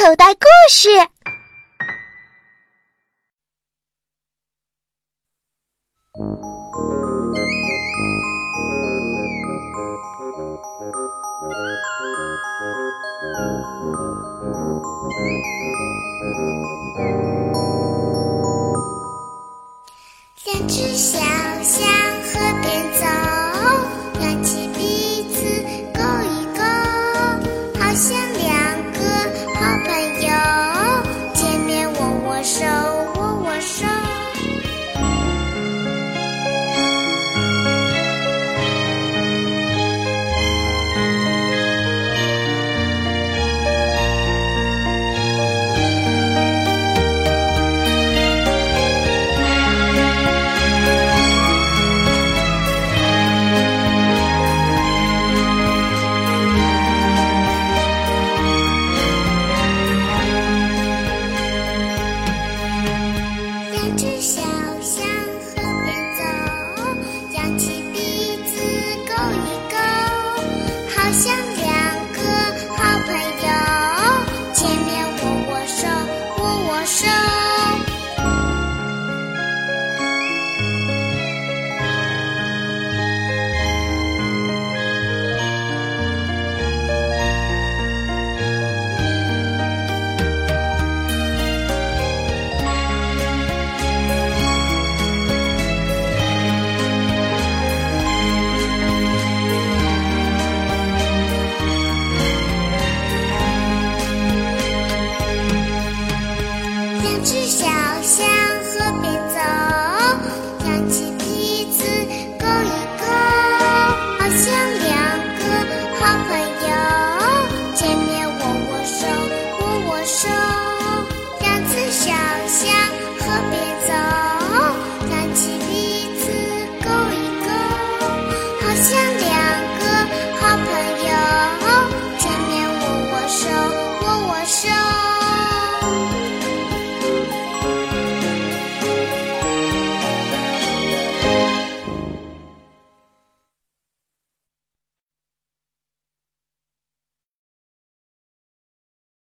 口袋故事。两只小象小象河边走，扬起鼻子勾一勾，好像两个好朋友，见面握握手，握握手。两只小象河边走，